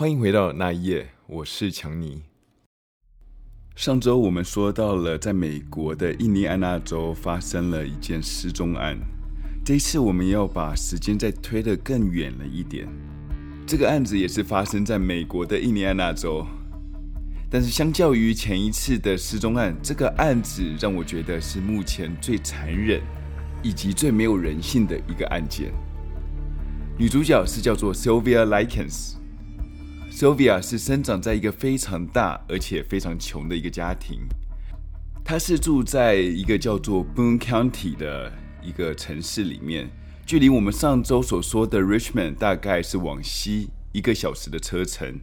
欢迎回到那一夜，我是强尼。上周我们说到了，在美国的印第安纳州发生了一件失踪案。这一次我们要把时间再推得更远了一点。这个案子也是发生在美国的印第安纳州，但是相较于前一次的失踪案，这个案子让我觉得是目前最残忍以及最没有人性的一个案件。女主角是叫做 Sylvia Likens。Sylvia 是生长在一个非常大而且非常穷的一个家庭，她是住在一个叫做 Boone County 的一个城市里面，距离我们上周所说的 Richmond 大概是往西一个小时的车程，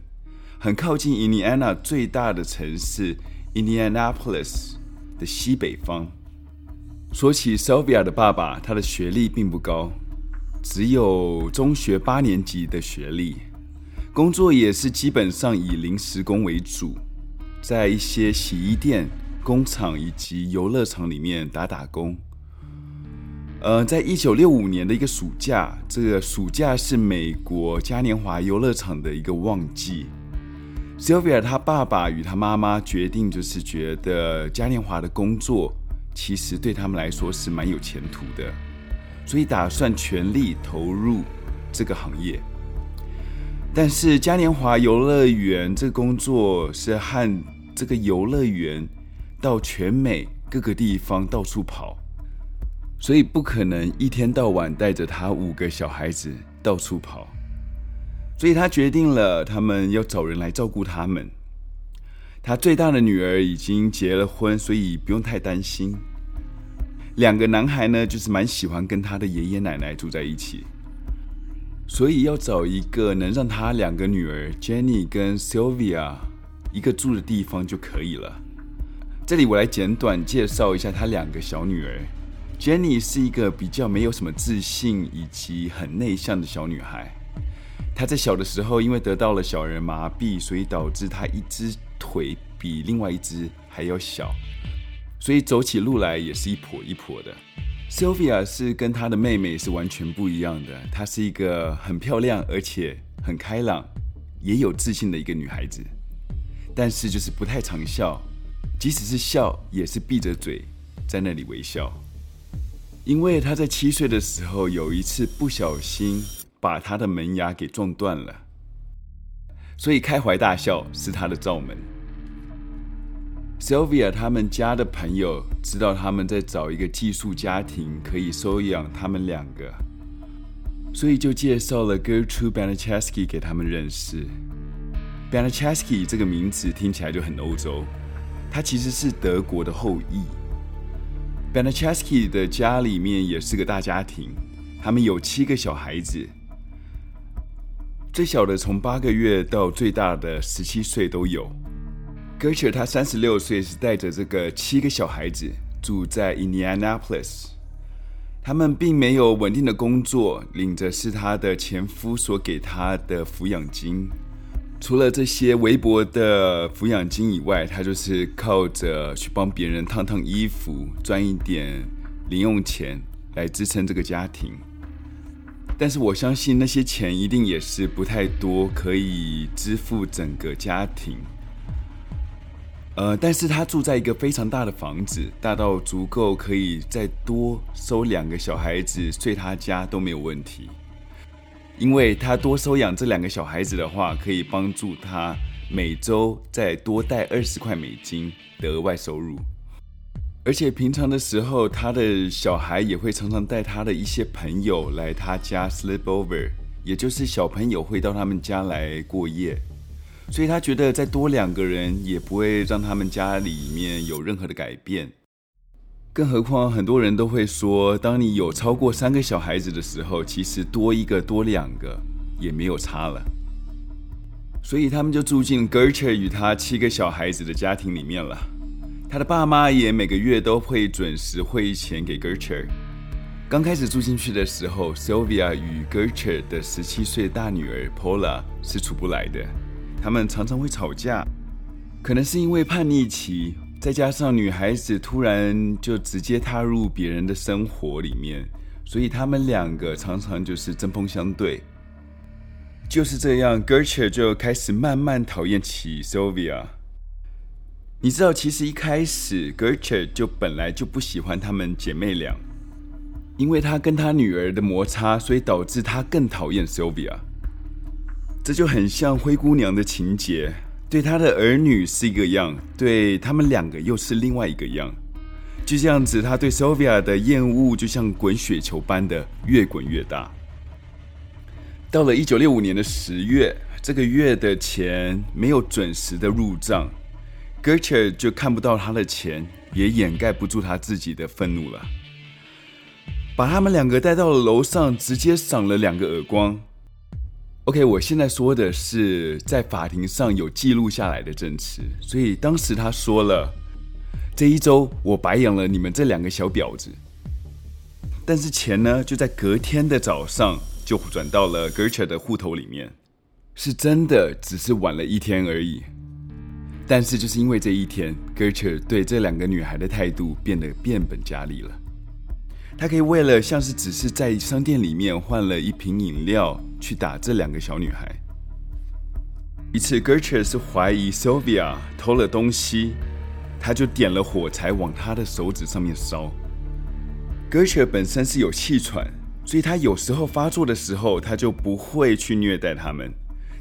很靠近 Indiana 最大的城市 Indianapolis 的西北方。说起 Sylvia 的爸爸，他的学历并不高，只有中学八年级的学历。工作也是基本上以临时工为主，在一些洗衣店、工厂以及游乐场里面打打工。呃，在一九六五年的一个暑假，这个暑假是美国嘉年华游乐场的一个旺季。Sylvia 她爸爸与她妈妈决定，就是觉得嘉年华的工作其实对他们来说是蛮有前途的，所以打算全力投入这个行业。但是嘉年华游乐园这工作是和这个游乐园到全美各个地方到处跑，所以不可能一天到晚带着他五个小孩子到处跑，所以他决定了他们要找人来照顾他们。他最大的女儿已经结了婚，所以不用太担心。两个男孩呢，就是蛮喜欢跟他的爷爷奶奶住在一起。所以要找一个能让他两个女儿 Jenny 跟 Sylvia 一个住的地方就可以了。这里我来简短介绍一下他两个小女儿。Jenny 是一个比较没有什么自信以及很内向的小女孩。她在小的时候因为得到了小人麻痹，所以导致她一只腿比另外一只还要小，所以走起路来也是一跛一跛的。Sylvia 是跟她的妹妹是完全不一样的。她是一个很漂亮而且很开朗，也有自信的一个女孩子。但是就是不太常笑，即使是笑也是闭着嘴在那里微笑。因为她在七岁的时候有一次不小心把她的门牙给撞断了，所以开怀大笑是她的罩门。Sylvia 他们家的朋友知道他们在找一个寄宿家庭，可以收养他们两个，所以就介绍了 Gertrude Banicheski 给他们认识。Banicheski 这个名字听起来就很欧洲，他其实是德国的后裔。Banicheski 的家里面也是个大家庭，他们有七个小孩子，最小的从八个月到最大的十七岁都有。Gertie，他三十六岁，是带着这个七个小孩子住在 Indianapolis。他们并没有稳定的工作，领着是他的前夫所给他的抚养金。除了这些微薄的抚养金以外，他就是靠着去帮别人烫烫衣服，赚一点零用钱来支撑这个家庭。但是我相信那些钱一定也是不太多，可以支付整个家庭。呃，但是他住在一个非常大的房子，大到足够可以再多收两个小孩子睡他家都没有问题。因为他多收养这两个小孩子的话，可以帮助他每周再多带二十块美金的额外收入。而且平常的时候，他的小孩也会常常带他的一些朋友来他家 sleep over，也就是小朋友会到他们家来过夜。所以他觉得再多两个人也不会让他们家里面有任何的改变，更何况很多人都会说，当你有超过三个小孩子的时候，其实多一个多两个也没有差了。所以他们就住进 Gertrude 与他七个小孩子的家庭里面了。他的爸妈也每个月都会准时汇钱给 Gertrude。刚开始住进去的时候，Sylvia 与 Gertrude 的十七岁大女儿 Paula 是处不来的。他们常常会吵架，可能是因为叛逆期，再加上女孩子突然就直接踏入别人的生活里面，所以他们两个常常就是针锋相对。就是这样，Gertrude 就开始慢慢讨厌起 Sylvia。你知道，其实一开始 Gertrude 就本来就不喜欢她们姐妹俩，因为她跟她女儿的摩擦，所以导致她更讨厌 Sylvia。这就很像灰姑娘的情节，对她的儿女是一个样，对他们两个又是另外一个样。就这样子，她对 Sylvia 的厌恶就像滚雪球般的越滚越大。到了一九六五年的十月，这个月的钱没有准时的入账，Gertrude 就看不到他的钱，也掩盖不住他自己的愤怒了，把他们两个带到了楼上，直接赏了两个耳光。OK，我现在说的是在法庭上有记录下来的证词，所以当时他说了：“这一周我白养了你们这两个小婊子。”但是钱呢，就在隔天的早上。就转到了 Gertrude 的户头里面，是真的，只是晚了一天而已。但是就是因为这一天，Gertrude 对这两个女孩的态度变得变本加厉了。她可以为了像是只是在商店里面换了一瓶饮料去打这两个小女孩。一次，Gertrude 是怀疑 Sylvia 偷了东西，她就点了火柴往她的手指上面烧。Gertrude 本身是有气喘。所以他有时候发作的时候，他就不会去虐待他们，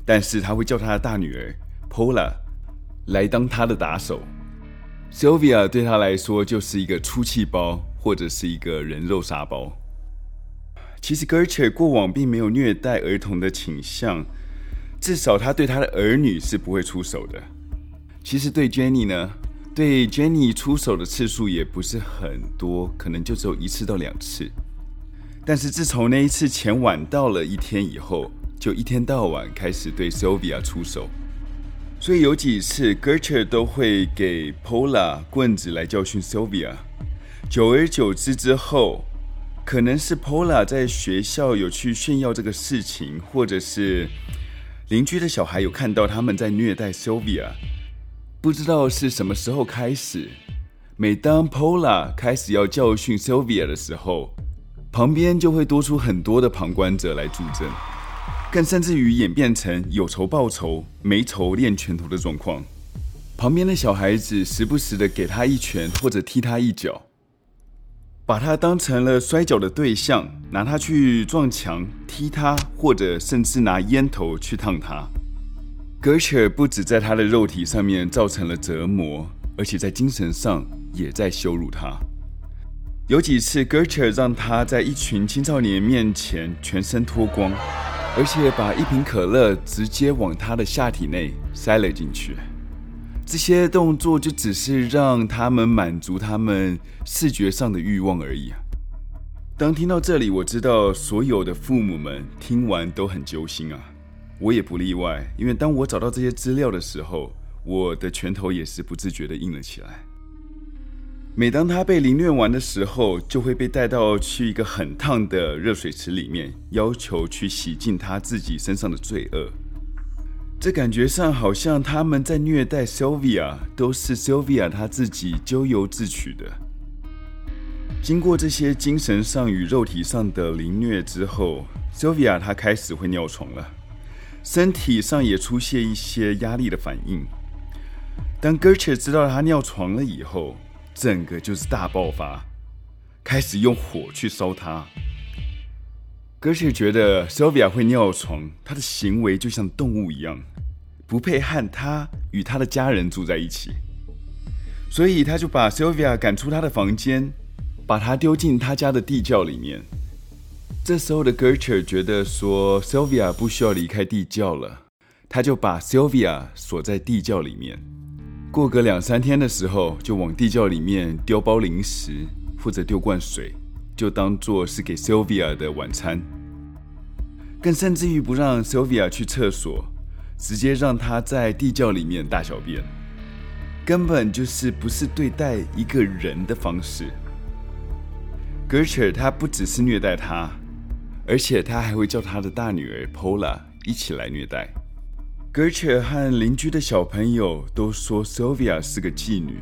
但是他会叫他的大女儿 Pola 来当他的打手。Sylvia 对他来说就是一个出气包，或者是一个人肉沙包。其实 Gertrude 过往并没有虐待儿童的倾向，至少他对他的儿女是不会出手的。其实对 Jenny 呢，对 Jenny 出手的次数也不是很多，可能就只有一次到两次。但是自从那一次钱晚到了一天以后，就一天到晚开始对 Sylvia 出手，所以有几次 Gertrude 都会给 Pola 棍子来教训 Sylvia。久而久之之后，可能是 Pola 在学校有去炫耀这个事情，或者是邻居的小孩有看到他们在虐待 Sylvia，不知道是什么时候开始，每当 Pola 开始要教训 Sylvia 的时候，旁边就会多出很多的旁观者来助阵，更甚至于演变成有仇报仇、没仇练拳头的状况。旁边的小孩子时不时的给他一拳或者踢他一脚，把他当成了摔跤的对象，拿他去撞墙、踢他，或者甚至拿烟头去烫他。Gertrude 不止在他的肉体上面造成了折磨，而且在精神上也在羞辱他。有几次，Gertrude 让他在一群青少年面前全身脱光，而且把一瓶可乐直接往他的下体内塞了进去。这些动作就只是让他们满足他们视觉上的欲望而已啊。当听到这里，我知道所有的父母们听完都很揪心啊，我也不例外。因为当我找到这些资料的时候，我的拳头也是不自觉地硬了起来。每当他被凌虐完的时候，就会被带到去一个很烫的热水池里面，要求去洗净他自己身上的罪恶。这感觉上好像他们在虐待 Sylvia，都是 Sylvia 他自己咎由自取的。经过这些精神上与肉体上的凌虐之后，Sylvia 她开始会尿床了，身体上也出现一些压力的反应。当 Gertrude 知道她尿床了以后，整个就是大爆发，开始用火去烧她 Gertrude 觉得 Sylvia 会尿床，她的行为就像动物一样，不配和他与他的家人住在一起，所以他就把 Sylvia 赶出他的房间，把他丢进他家的地窖里面。这时候的 Gertrude 觉得说 Sylvia 不需要离开地窖了，他就把 Sylvia 锁在地窖里面。过个两三天的时候，就往地窖里面丢包零食，或者丢罐水，就当做是给 Sylvia 的晚餐。更甚至于不让 Sylvia 去厕所，直接让她在地窖里面大小便，根本就是不是对待一个人的方式。Gertrude 她不只是虐待她，而且她还会叫她的大女儿 Pola 一起来虐待。Gertrude 和邻居的小朋友都说 Sylvia 是个妓女，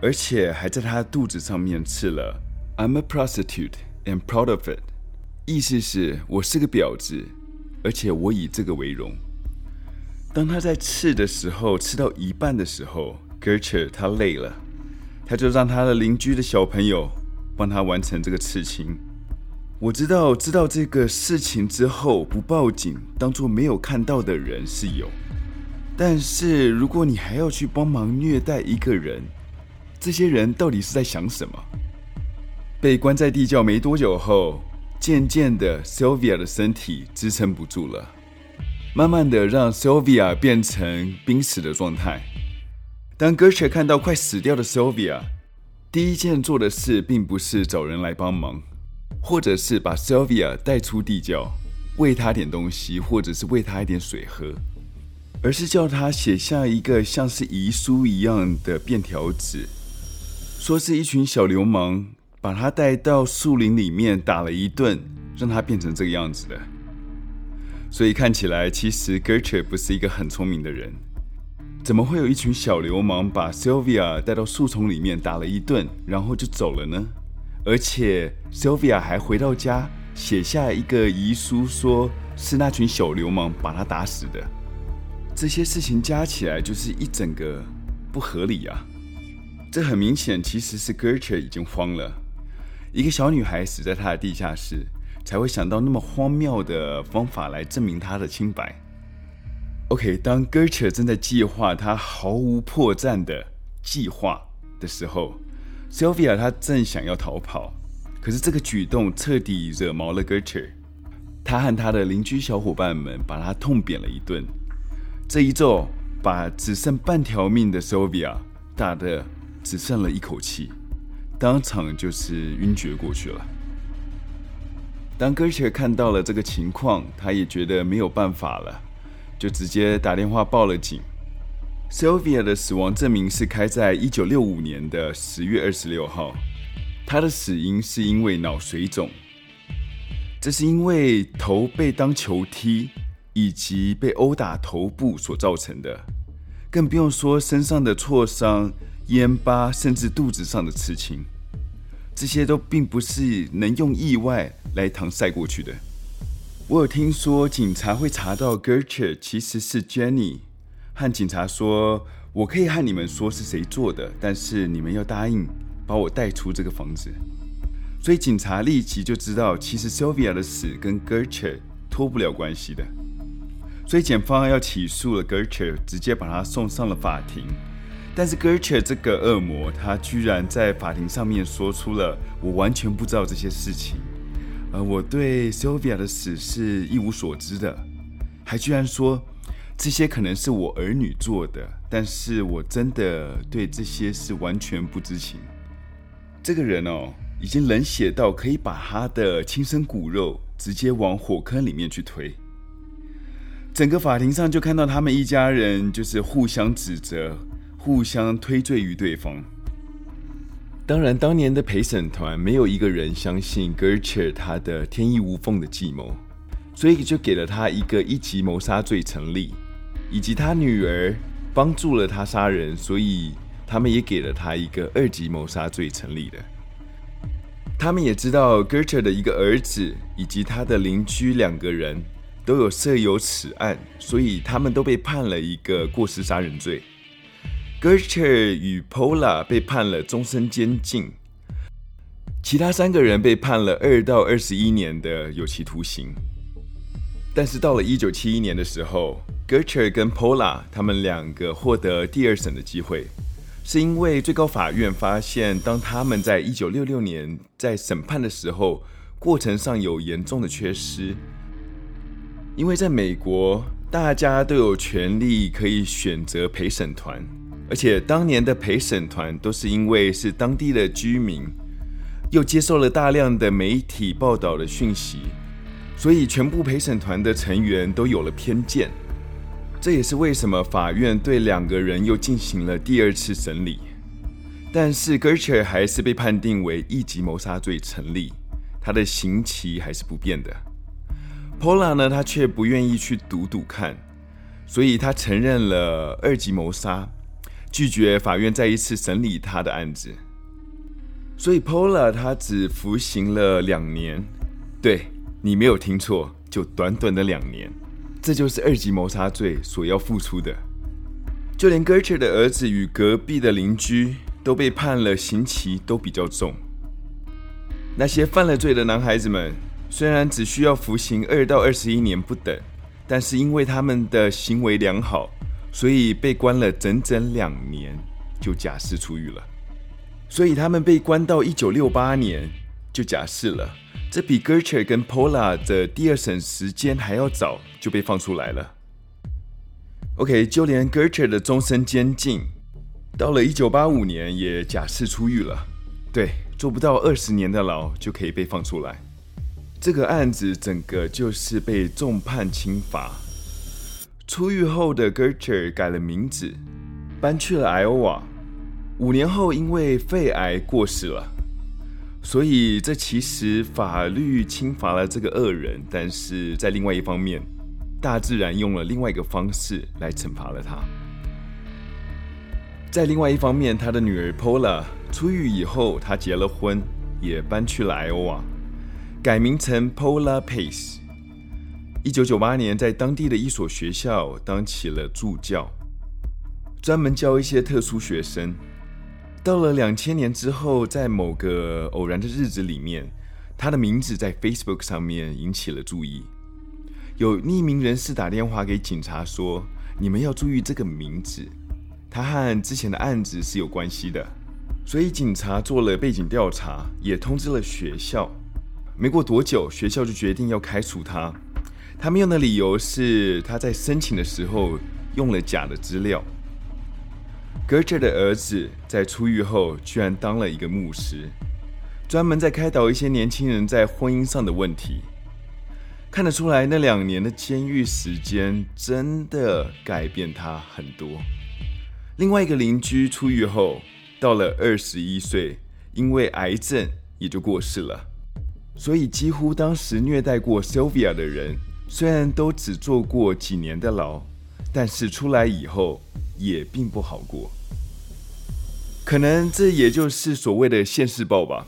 而且还在她肚子上面刺了 "I'm a prostitute and proud of it"，意思是我是个婊子，而且我以这个为荣。当他在刺的时候，刺到一半的时候，Gertrude 他累了，他就让他的邻居的小朋友帮他完成这个刺青。我知道，知道这个事情之后不报警，当做没有看到的人是有。但是如果你还要去帮忙虐待一个人，这些人到底是在想什么？被关在地窖没多久后，渐渐的，Sylvia 的身体支撑不住了，慢慢的让 Sylvia 变成濒死的状态。当 Gertrude 看到快死掉的 Sylvia，第一件做的事并不是找人来帮忙。或者是把 Sylvia 带出地窖，喂她点东西，或者是喂她一点水喝，而是叫她写下一个像是遗书一样的便条纸，说是一群小流氓把他带到树林里面打了一顿，让他变成这个样子的。所以看起来，其实 Gertrude 不是一个很聪明的人，怎么会有一群小流氓把 Sylvia 带到树丛里面打了一顿，然后就走了呢？而且，Sylvia 还回到家写下一个遗书，说是那群小流氓把她打死的。这些事情加起来就是一整个不合理啊！这很明显其实是 Gertrude 已经慌了。一个小女孩死在她的地下室，才会想到那么荒谬的方法来证明她的清白。OK，当 Gertrude 正在计划她毫无破绽的计划的时候。Sylvia 她正想要逃跑，可是这个举动彻底惹毛了 Gertrude。她和她的邻居小伙伴们把她痛扁了一顿。这一揍把只剩半条命的 Sylvia 打得只剩了一口气，当场就是晕厥过去了。当 Gertrude 看到了这个情况，她也觉得没有办法了，就直接打电话报了警。Sylvia 的死亡证明是开在一九六五年的十月二十六号，她的死因是因为脑水肿，这是因为头被当球踢以及被殴打头部所造成的，更不用说身上的挫伤、烟疤，甚至肚子上的刺青，这些都并不是能用意外来搪塞过去的。我有听说警察会查到 Gertrude 其实是 Jenny。和警察说：“我可以和你们说是谁做的，但是你们要答应把我带出这个房子。”所以警察立即就知道，其实 Sylvia 的死跟 Gertrude 脱不了关系的。所以检方要起诉了 Gertrude，直接把他送上了法庭。但是 Gertrude 这个恶魔，他居然在法庭上面说出了：“我完全不知道这些事情，而我对 Sylvia 的死是一无所知的。”还居然说。这些可能是我儿女做的，但是我真的对这些是完全不知情。这个人哦，已经冷血到可以把他的亲生骨肉直接往火坑里面去推。整个法庭上就看到他们一家人就是互相指责、互相推罪于对方。当然，当年的陪审团没有一个人相信 Gertrude 他的天衣无缝的计谋，所以就给了他一个一级谋杀罪成立。以及他女儿帮助了他杀人，所以他们也给了他一个二级谋杀罪成立的。他们也知道 Gertrude 的一个儿子以及他的邻居两个人都有涉有此案，所以他们都被判了一个过失杀人罪。Gertrude 与 Pola 被判了终身监禁，其他三个人被判了二到二十一年的有期徒刑。但是到了一九七一年的时候，Gertrude 跟 Pola 他们两个获得第二审的机会，是因为最高法院发现，当他们在一九六六年在审判的时候，过程上有严重的缺失。因为在美国，大家都有权利可以选择陪审团，而且当年的陪审团都是因为是当地的居民，又接受了大量的媒体报道的讯息，所以全部陪审团的成员都有了偏见。这也是为什么法院对两个人又进行了第二次审理，但是 Gertrude 还是被判定为一级谋杀罪成立，他的刑期还是不变的。Paula 呢，他却不愿意去赌赌看，所以他承认了二级谋杀，拒绝法院再一次审理他的案子。所以 Pola 他只服刑了两年，对，你没有听错，就短短的两年，这就是二级谋杀罪所要付出的。就连 Gertrude 的儿子与隔壁的邻居都被判了刑期，都比较重。那些犯了罪的男孩子们，虽然只需要服刑二到二十一年不等，但是因为他们的行为良好，所以被关了整整两年就假释出狱了。所以他们被关到一九六八年就假释了，这比 Gertrude 跟 Pola 的第二审时间还要早就被放出来了。OK，就连 Gertrude 的终身监禁，到了一九八五年也假释出狱了。对，做不到二十年的牢就可以被放出来。这个案子整个就是被重判轻罚。出狱后的 Gertrude 改了名字，搬去了 Iowa。五年后，因为肺癌过世了，所以这其实法律轻罚了这个恶人，但是在另外一方面，大自然用了另外一个方式来惩罚了他。在另外一方面，他的女儿 Pola 出狱以后，她结了婚，也搬去了 Iowa，改名成 Pola Pace。一九九八年，在当地的一所学校当起了助教，专门教一些特殊学生。到了两千年之后，在某个偶然的日子里面，他的名字在 Facebook 上面引起了注意。有匿名人士打电话给警察说：“你们要注意这个名字，他和之前的案子是有关系的。”所以警察做了背景调查，也通知了学校。没过多久，学校就决定要开除他。他们用的理由是他在申请的时候用了假的资料。Gertrude 的儿子在出狱后，居然当了一个牧师，专门在开导一些年轻人在婚姻上的问题。看得出来，那两年的监狱时间真的改变他很多。另外一个邻居出狱后，到了二十一岁，因为癌症也就过世了。所以，几乎当时虐待过 Sylvia 的人，虽然都只坐过几年的牢，但是出来以后也并不好过。可能这也就是所谓的现世报吧。